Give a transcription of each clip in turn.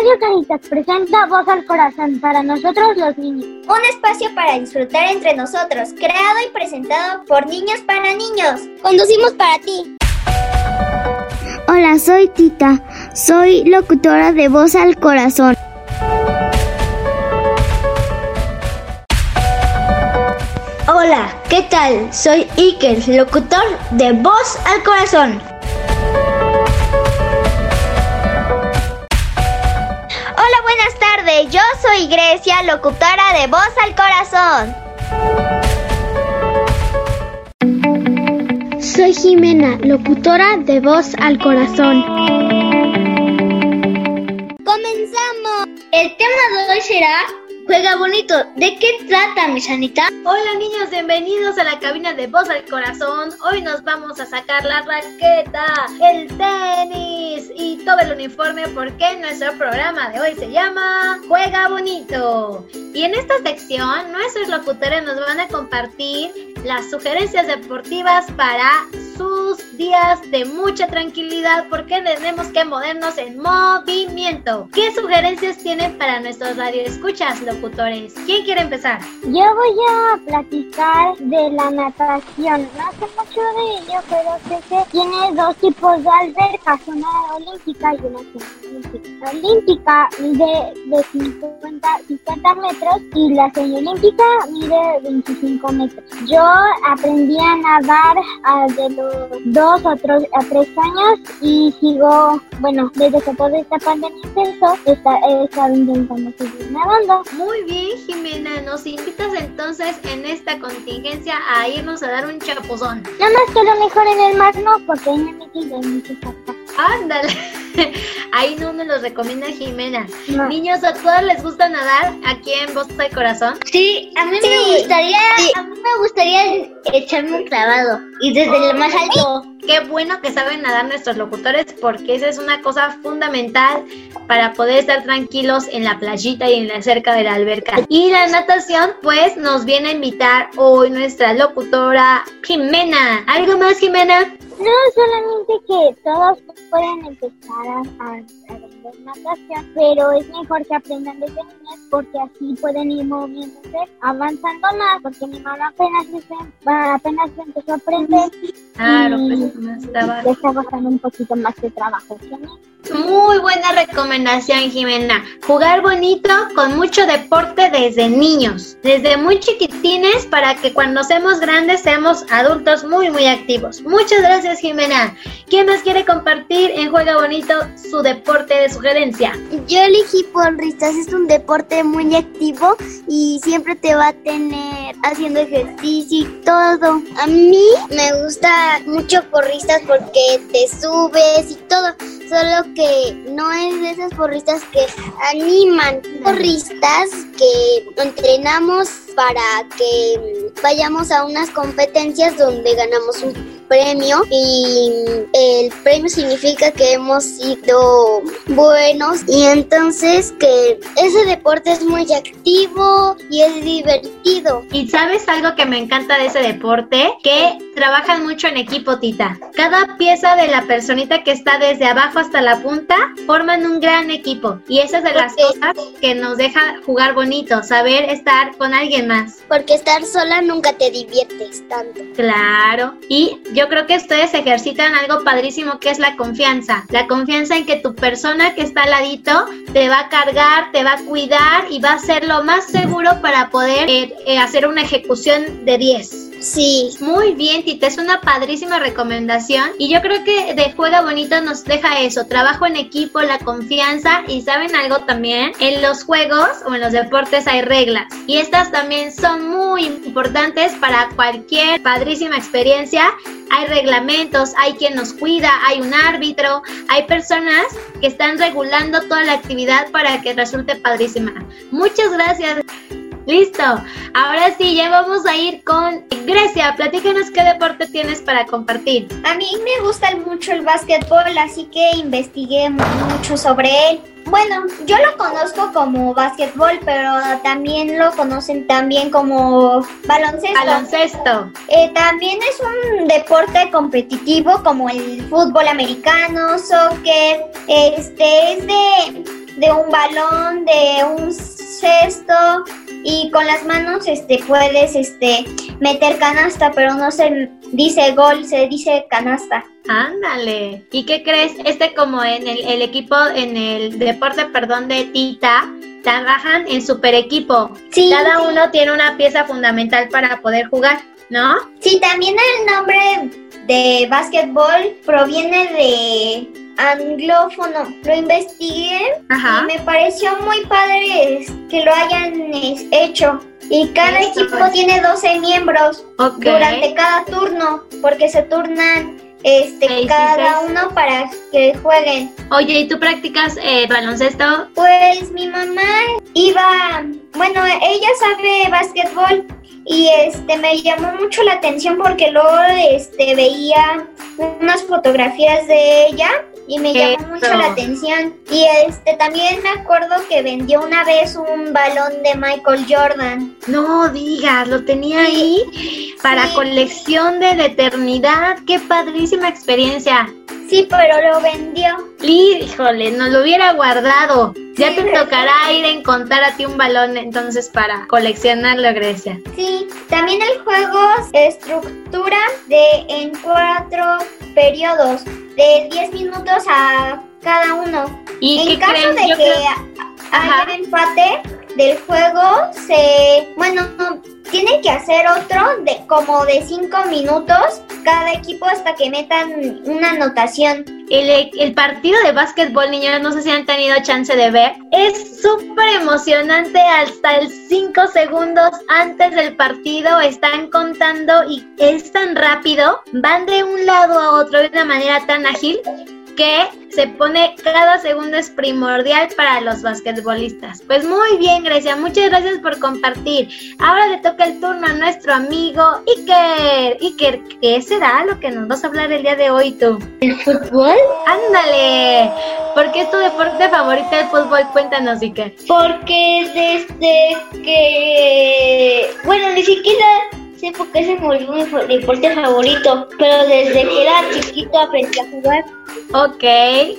Radio Caritas presenta Voz al Corazón para nosotros los niños. Un espacio para disfrutar entre nosotros, creado y presentado por niños para niños. Conducimos para ti. Hola, soy Tita. Soy locutora de Voz al Corazón. Hola, ¿qué tal? Soy Iker, locutor de Voz al Corazón. Yo soy Grecia, locutora de Voz al Corazón. Soy Jimena, locutora de Voz al Corazón. ¡Comenzamos! El tema de hoy será Juega bonito. ¿De qué trata, mi sanita? Hola niños, bienvenidos a la cabina de Voz al Corazón. Hoy nos vamos a sacar la raqueta, el tenis y todo el uniforme porque nuestro programa de hoy se llama Juega bonito. Y en esta sección nuestros locutores nos van a compartir las sugerencias deportivas para sus días de mucha tranquilidad porque tenemos que movernos en movimiento. ¿Qué sugerencias tienen para nuestros radioescuchas, locutores? ¿Quién quiere empezar? Yo voy a platicar de la natación. No sé mucho de ello, pero sé que tiene dos tipos de albercas, una olímpica y una semiolímpica. La olímpica mide de 50, 50 metros y la semiolímpica mide 25 metros. Yo aprendí a nadar a de los dos o tres, a tres años y sigo, bueno, desde que toda esta pandemia empezó, he estado intentando seguir nadando. Muy bien, Jimena. Nos invitas entonces en esta contingencia a irnos a dar un chapuzón. Nada más que lo mejor en el mar no, porque ahí me metí de muchos Ándale. Ahí no me los recomienda Jimena. No. Niños, ¿a todos les gusta nadar aquí en Voz del Corazón? Sí, a mí me gustaría, a mí me gustaría echarme un clavado y desde lo más alto. Qué bueno que saben nadar nuestros locutores porque esa es una cosa fundamental para poder estar tranquilos en la playita y en la cerca de la alberca. Y la natación, pues nos viene a invitar hoy nuestra locutora Jimena. ¿Algo más, Jimena? No, solamente que todos pueden empezar a, aprender natación, pero es mejor que aprendan desde niños porque así pueden ir moviéndose, avanzando más, porque mi mamá apenas, apenas empezó a aprender Claro, y pues no estaba. le está costando un poquito más de trabajo que a mí. Muy buena recomendación, Jimena. Jugar bonito con mucho deporte desde niños, desde muy chiquitines para que cuando seamos grandes seamos adultos muy, muy activos. Muchas gracias, Jimena. ¿Quién más quiere compartir en Juega Bonito su deporte de Yo elegí porristas, es un deporte muy activo y siempre te va a tener haciendo ejercicio y todo. A mí me gusta mucho porristas porque te subes y todo, solo que no es de esas porristas que animan, porristas que entrenamos para que vayamos a unas competencias donde ganamos un premio y el premio significa que hemos sido buenos y entonces que ese deporte es muy activo y es divertido. ¿Y sabes algo que me encanta de ese deporte? Que trabajan mucho en equipo, Tita. Cada pieza de la personita que está desde abajo hasta la punta forman un gran equipo. Y esa es de las cosas que nos deja jugar bonito, saber estar con alguien más. Porque estar sola nunca te diviertes tanto. Claro. Y yo creo que ustedes ejercitan algo padrísimo que es la confianza. La confianza en que tu persona que está al ladito te va a cargar, te va a cuidar y va a ser lo más seguro para poder eh, eh, hacer una ejecución de 10. Sí, Muy bien, Tita, es una padrísima recomendación y yo creo que de Juega Bonito nos deja eso, trabajo en equipo, la confianza y saben algo también, en los juegos o en los deportes hay reglas y estas también son muy importantes para cualquier padrísima experiencia. Hay reglamentos, hay quien nos cuida, hay un árbitro, hay personas que están regulando toda la actividad para que resulte padrísima. Muchas gracias. Listo. Ahora sí, ya vamos a ir con Grecia. Platícanos qué deporte tienes para compartir. A mí me gusta mucho el básquetbol, así que investigué mucho sobre él. Bueno, yo lo conozco como básquetbol, pero también lo conocen también como baloncesto. Baloncesto. Eh, también es un deporte competitivo como el fútbol americano, soccer. Este es de de un balón, de un cesto y con las manos este puedes este meter canasta, pero no se dice gol, se dice canasta. Ándale. ¿Y qué crees? Este como en el, el equipo, en el deporte, perdón, de Tita, trabajan en super equipo. Sí. Cada uno tiene una pieza fundamental para poder jugar, ¿no? Sí, también el nombre de básquetbol proviene de anglófono. Lo investigué Ajá. y me pareció muy padre que lo hayan hecho. Y cada equipo tiene 12 miembros durante cada turno, porque se turnan este cada uno para que jueguen. Oye, ¿y tú practicas eh, baloncesto? Pues mi mamá iba, bueno, ella sabe básquetbol y este me llamó mucho la atención porque luego este veía unas fotografías de ella y me llamó mucho la atención y este también me acuerdo que vendió una vez un balón de Michael Jordan. No digas, lo tenía Sí. ahí para Sí. colección de la eternidad. Qué padrísima experiencia. Sí, pero lo vendió. Híjole, nos lo hubiera guardado. Ya Sí, te tocará ir a encontrar a ti un balón entonces para coleccionarlo, Grecia. Sí, también el juego se estructura de en cuatro periodos de 10 minutos a cada uno. ¿Y en caso de Yo que creo- haya empate del juego, se bueno, tienen que hacer otro de como de 5 minutos cada equipo hasta que metan una anotación. El, partido de básquetbol, niños, no sé si han tenido chance de ver. Es súper emocionante hasta el 5 segundos antes del partido. Están contando y es tan rápido. Van de un lado a otro de una manera tan ágil que se pone cada segundo es primordial para los basquetbolistas. Pues muy bien, Grecia, muchas gracias por compartir. Ahora le toca el turno a nuestro amigo Iker. Iker, ¿qué será lo que nos vas a hablar el día de hoy tú? ¿El fútbol? Ándale, ¿por qué es tu deporte favorito el fútbol? Cuéntanos, Iker. Porque desde que... Bueno, ni siquiera sé por qué se volvió mi deporte favorito, pero desde que era chiquito aprendí a jugar Ok,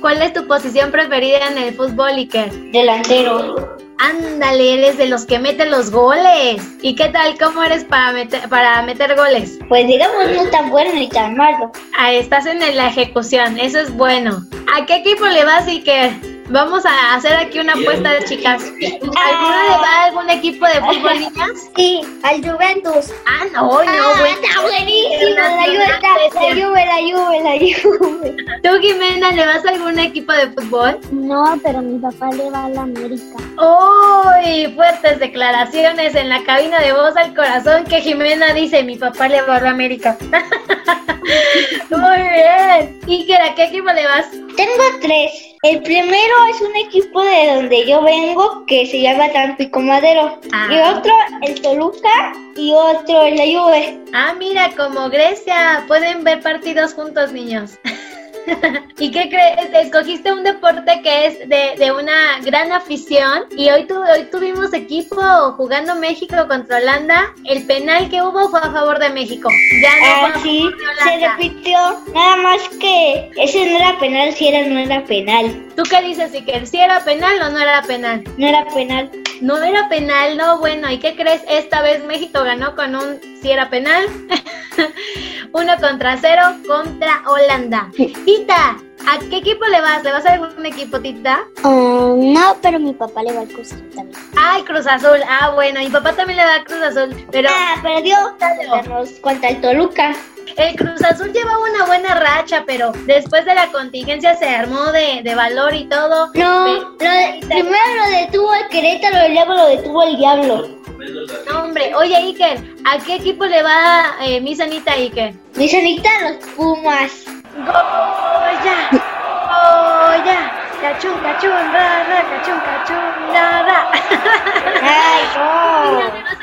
¿cuál es tu posición preferida en el fútbol, Iker? delantero. Ándale, eres de los que meten los goles. ¿Y qué tal? ¿Cómo eres para meter, para meter goles? Pues digamos no tan bueno ni tan malo. Ah, estás en la ejecución, eso es bueno. ¿A qué equipo le vas, Iker? Vamos a hacer aquí una apuesta de chicas. ¿Alguna le va a algún equipo de fútbol, niñas? Sí, al Juventus. Ah, no, no, bueno. está buenísimo. La Juve, la, Juve, la Juve, la Juve. ¿Tú, Jimena, le vas a algún equipo de fútbol? No, pero mi papá le va a la América. ¡Uy! Fuertes declaraciones en la cabina de voz al corazón que Jimena dice, mi papá le va a la América. Muy bien. Iker, ¿a qué equipo le vas? Tengo tres. El primero es un equipo de donde yo vengo que se llama Tampico Madero. Ah. Y otro el Toluca y otro el la Juve. Ah, mira, como Grecia, pueden ver partidos juntos, niños. ¿Y qué crees? Escogiste un deporte que es de, de una gran afición y hoy, tu- hoy tuvimos equipo jugando México contra Holanda. El penal que hubo fue a favor de México. Ya no Ah, fue a sí, favor de se repitió. Nada más que ese no era penal, si era, no era penal. ¿Tú qué dices, Iker? ¿Si era penal o no era penal? No era penal. No era penal, no, bueno, ¿y qué crees? Esta vez México ganó con un si era penal. Uno contra cero contra Holanda. Tita, ¿a qué equipo le vas? ¿Le vas a algún equipo, Tita? Ah, no, pero mi papá le va al Cruz Azul también. Ay, Cruz Azul. Ah, bueno, mi papá también le da a Cruz Azul. Pero Ah, perdió contra el Toluca. El Cruz Azul llevaba una buena racha, pero después de la contingencia se armó de, de valor y todo. No, Pe- lo de- primero lo detuvo el Querétaro y luego lo detuvo el Diablo. No, hombre, oye, Iker, ¿a qué equipo le va eh, mi sanita Iker? Mi sanita los Pumas. Goya, Goya, cachun, cachun, ra, ra, cachun, cachun, ra, ra. Ay, no.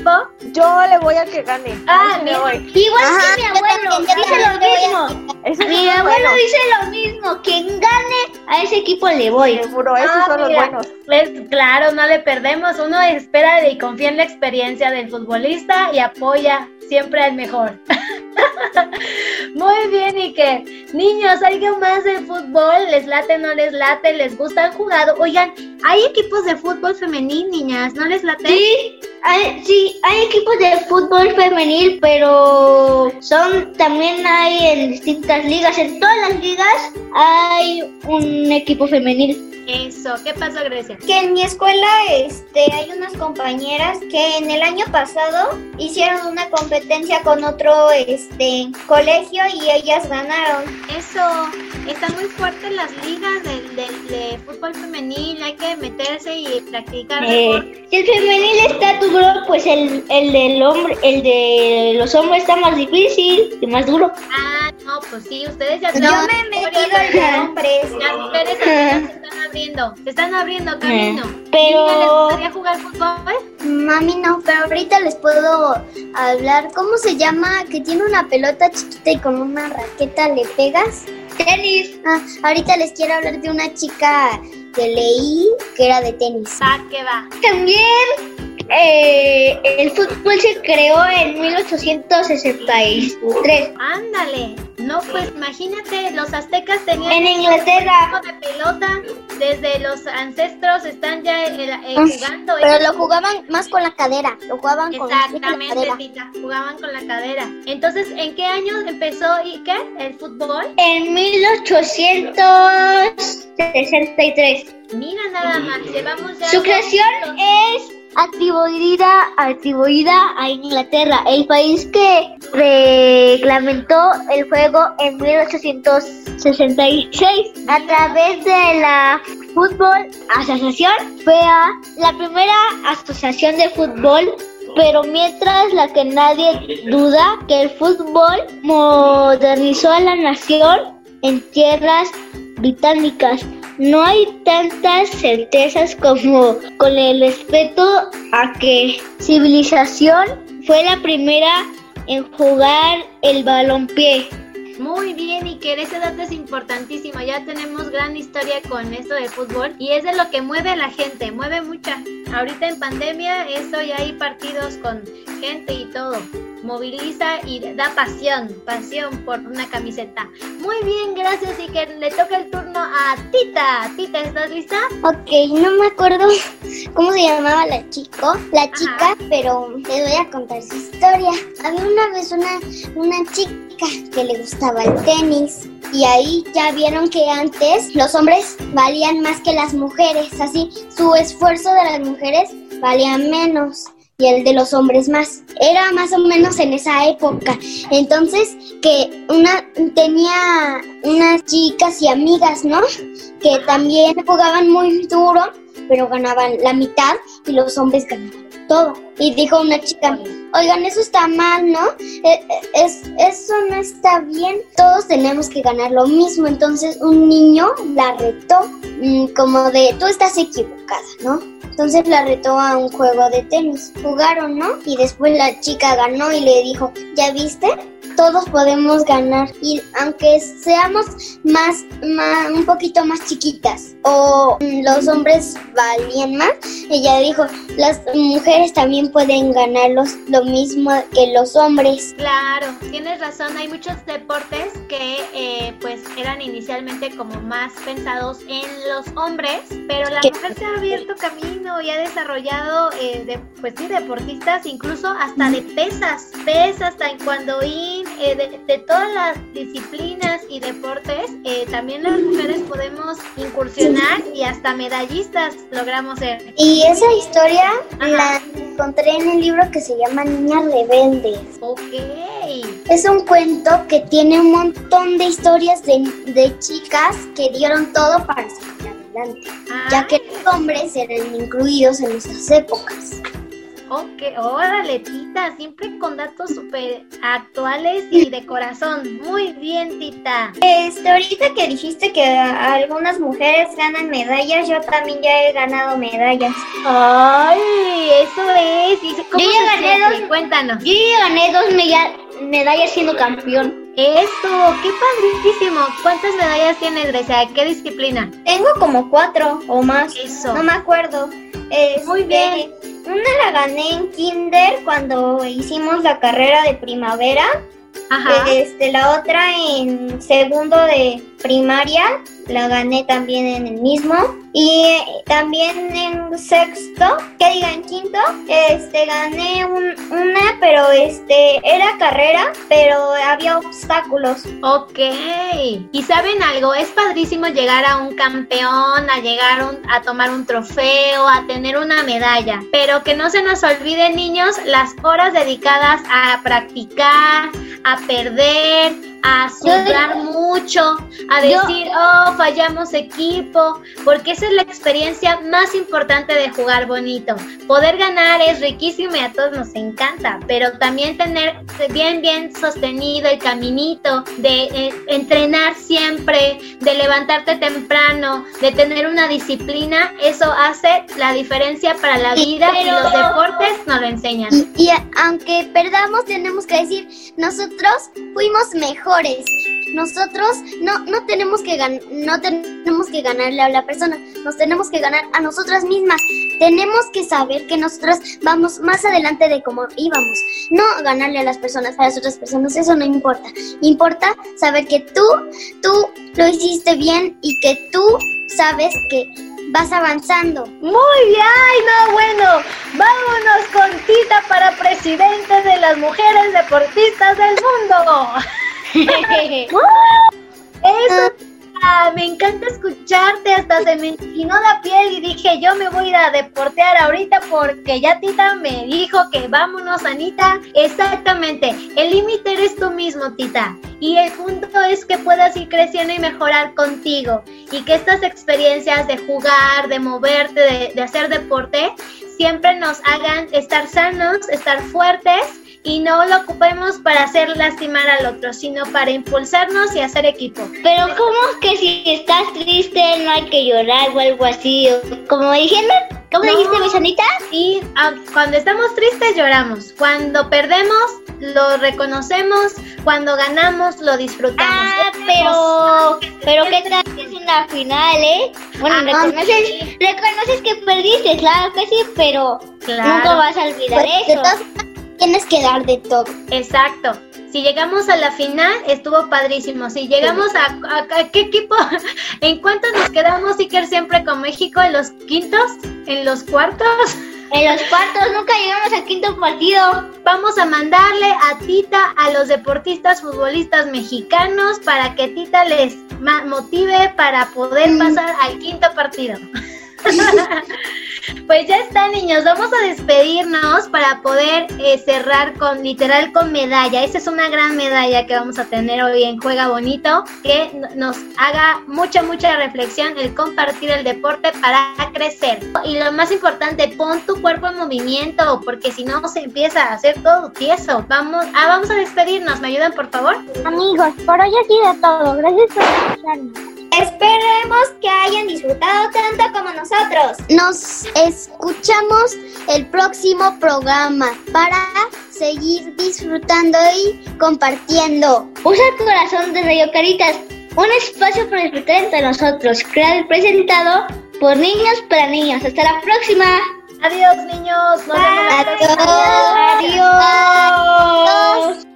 equipo? Yo le voy a que gane. Ah, voy. Igual Ajá, que mi abuelo, dice lo mismo. Mi abuelo dice lo mismo. Quien gane, a ese equipo le voy. Seguro, esos Ah, son los buenos. Pues claro, no le perdemos. Uno espera y confía en la experiencia del futbolista y apoya siempre al mejor. Muy bien, y que niños, ¿algo más de fútbol? ¿Les late, no les late? ¿Les gusta? ¿Han jugado? Oigan, hay equipos de fútbol femenil, niñas, ¿no les late? Sí, hay, sí, hay equipos de fútbol femenil, pero son también hay en distintas ligas. En todas las ligas hay un equipo femenil. Eso, ¿qué pasó, Grecia? Que en mi escuela este, hay unas compañeras que en el año pasado hicieron una competencia con otro este, colegio y ellas ganaron. Eso, están muy fuertes las ligas de, de- de fútbol femenil, hay que meterse y practicar. Eh, el femenil está duro, pues el, el del hombre, el de los hombres está más difícil y más duro. Ah, no, pues sí, ustedes ya Yo me he metido en de- hombres. Las mujeres se están abriendo, se están abriendo camino. Pero- ¿Les gustaría jugar fútbol? Mami no, pero ahorita les puedo hablar. ¿Cómo se llama? Que tiene una pelota chiquita y con una raqueta le pegas. Tenis. Ah, ahorita les quiero hablar de una chica que leí que era de tenis. Va, que va. También eh, el fútbol se creó en 1863 Ándale. No, pues imagínate, los aztecas tenían en un Inglaterra. juego de pelota, desde los ancestros están ya eh, eh, jugando. Pero lo jugaban más con la cadera. Lo jugaban con, la Exactamente, cadera. Tita, jugaban con la cadera. Entonces, ¿en qué años empezó y qué? ¿El fútbol? En 1863. Mira nada más, llevamos ya... Su creación es atribuida, atribuida a Inglaterra, el país que reglamentó el juego en 1866 a través de la Fútbol Asociación FEA, la primera asociación de fútbol pero mientras la que nadie duda que el fútbol modernizó a la nación en tierras británicas. No hay tantas certezas como con el respeto a que civilización fue la primera en jugar el balompié. Muy bien, Iker, ese dato es importantísimo. Ya tenemos gran historia con esto de fútbol y es de lo que mueve a la gente, mueve mucha. Ahorita en pandemia, eso ya hay partidos con gente y todo. Moviliza y da pasión, pasión por una camiseta. Muy bien, gracias, Iker. Le toca el turno a Tita. Tita, ¿estás lista? Ok, no me acuerdo cómo se llamaba la chico, la chica, pero les voy a contar su historia. Había una vez una, una chica que le gustaba el tenis y ahí ya vieron que antes los hombres valían más que las mujeres, así su esfuerzo de las mujeres valía menos y el de los hombres más. Era más o menos en esa época. Entonces, que una tenía unas chicas y amigas, ¿no? Que también jugaban muy duro, pero ganaban la mitad y los hombres ganaban todo. Y dijo una chica, oigan, eso está mal, ¿no? Eh, eh, Es, eso no está bien. Todos tenemos que ganar lo mismo. Entonces un niño la retó mm, como de, tú estás equivocada, ¿no? Entonces la retó a un juego de tenis. Jugaron, ¿no? Y después la chica ganó y le dijo, ¿ya viste? Todos podemos ganar. Y aunque seamos más, más un poquito más chiquitas o mm, los hombres valían más, ella dijo, las mujeres también pueden ganar los- lo mismo que los hombres. Claro, tienes razón, hay muchos deportes que eh, pues eran inicialmente como más pensados en los hombres, pero la mujer se ha abierto camino y ha desarrollado eh, de, pues sí, deportistas incluso hasta de pesas, pesas, taekwondoín, eh, de, de todas las disciplinas y deportes, eh, también las mujeres podemos incursionar y hasta medallistas logramos ser. Y esa historia Ajá. la encontré en un libro que se llama Niñas Rebeldes. Ok. Es un cuento que tiene un montón de historias de, de chicas que dieron todo para salir adelante, ya Ah, que los hombres eran incluidos en esas épocas. Ok, órale, Tita, siempre con datos súper actuales y de corazón. Muy bien, Tita. Este, ahorita que dijiste que algunas mujeres ganan medallas, yo también ya he ganado medallas. Ay, eso es. ¿Y cómo Yo ya gané siente? dos- Cuéntanos. Yo ya gané dos medallas siendo campeón. Eso, qué padrísimo. ¿Cuántas medallas tienes, Grecia? ¿Qué disciplina? Tengo como cuatro o más. Eso. No me acuerdo. Este, Muy bien. Una la gané en kinder cuando hicimos la carrera de primavera. Ajá. Este, la otra en segundo de primaria, la gané también en el mismo. Y también en sexto, que diga en quinto, este, gané un- una, pero este, era carrera, pero había obstáculos. Ok. ¿Y saben algo? Es padrísimo llegar a un campeón, a llegar un- a tomar un trofeo, a tener una medalla. Pero que no se nos olviden, niños, las horas dedicadas a practicar, a perder, a sudar mucho, a Yo- decir, oh, fallamos equipo, porque esa es la experiencia más importante de jugar bonito. Poder ganar es riquísimo y a todos nos encanta, pero también tener bien, bien sostenido el caminito, de eh, entrenar siempre, de levantarte temprano, de tener una disciplina, eso hace la diferencia para la vida y los deportes nos lo enseñan. Y, aunque perdamos, tenemos que decir, nosotros fuimos mejores. Nosotros no, no tenemos que gan- no tenemos que ganarle a la persona, nos tenemos que ganar a nosotras mismas. Tenemos que saber que nosotras vamos más adelante de cómo íbamos. No ganarle a las personas, a las otras personas, eso no importa. Importa saber que tú, tú lo hiciste bien y que tú sabes que vas avanzando. Muy bien, no, bueno, vámonos con Tita para presidente de las mujeres deportistas del mundo. Eso, ah, me encanta escucharte, hasta se me inclinó la piel y dije, yo me voy a ir a deportear ahorita porque ya Tita me dijo que vámonos, Anita. Exactamente, el límite eres tú mismo, Tita. Y el punto es que puedas ir creciendo y mejorar contigo. Y que estas experiencias de jugar, de moverte, de, de hacer deporte, siempre nos hagan estar sanos, estar fuertes y no lo ocupemos para hacer lastimar al otro, sino para impulsarnos y hacer equipo. Pero ¿cómo que si estás triste no hay que llorar o algo así? Como diciendo, ¿cómo No. dijiste, mi Sanita? Y ah, cuando estamos tristes lloramos, cuando perdemos lo reconocemos, cuando ganamos lo disfrutamos. Ah, pero, pero ¿qué tal que es una final, eh? Bueno, Ah, reconoces, reconoces que perdiste, claro que sí, pero Claro. nunca vas a olvidar Pues, eso. Tienes que dar de todo. Exacto. Si llegamos a la final, estuvo padrísimo. Si llegamos a, a- a qué equipo, ¿en cuánto nos quedamos, Iker, siempre con México? ¿En los quintos? ¿En los cuartos? En los cuartos nunca llegamos al quinto partido. Vamos a mandarle a Tita a los deportistas futbolistas mexicanos para que Tita les motive para poder pasar al quinto partido. Pues ya está, niños. Vamos a despedirnos para poder eh, cerrar con literal con medalla. Esa es una gran medalla que vamos a tener hoy en Juega Bonito, que nos haga mucha, mucha reflexión el compartir el deporte para crecer. Y lo más importante, pon tu cuerpo en movimiento, porque si no se empieza a hacer todo tieso. Vamos, ah, vamos a despedirnos. ¿Me ayudan, por favor? Amigos, por hoy ha sido todo. Gracias por escucharnos. Esperemos que hayan disfrutado tanto como nosotros. Nos escuchamos el próximo programa para seguir disfrutando y compartiendo. Usa el corazón de Radio Caritas, un espacio para disfrutar entre nosotros, creado y presentado por niños para niños. Hasta la próxima. Adiós, niños. Nos vemos. Adiós.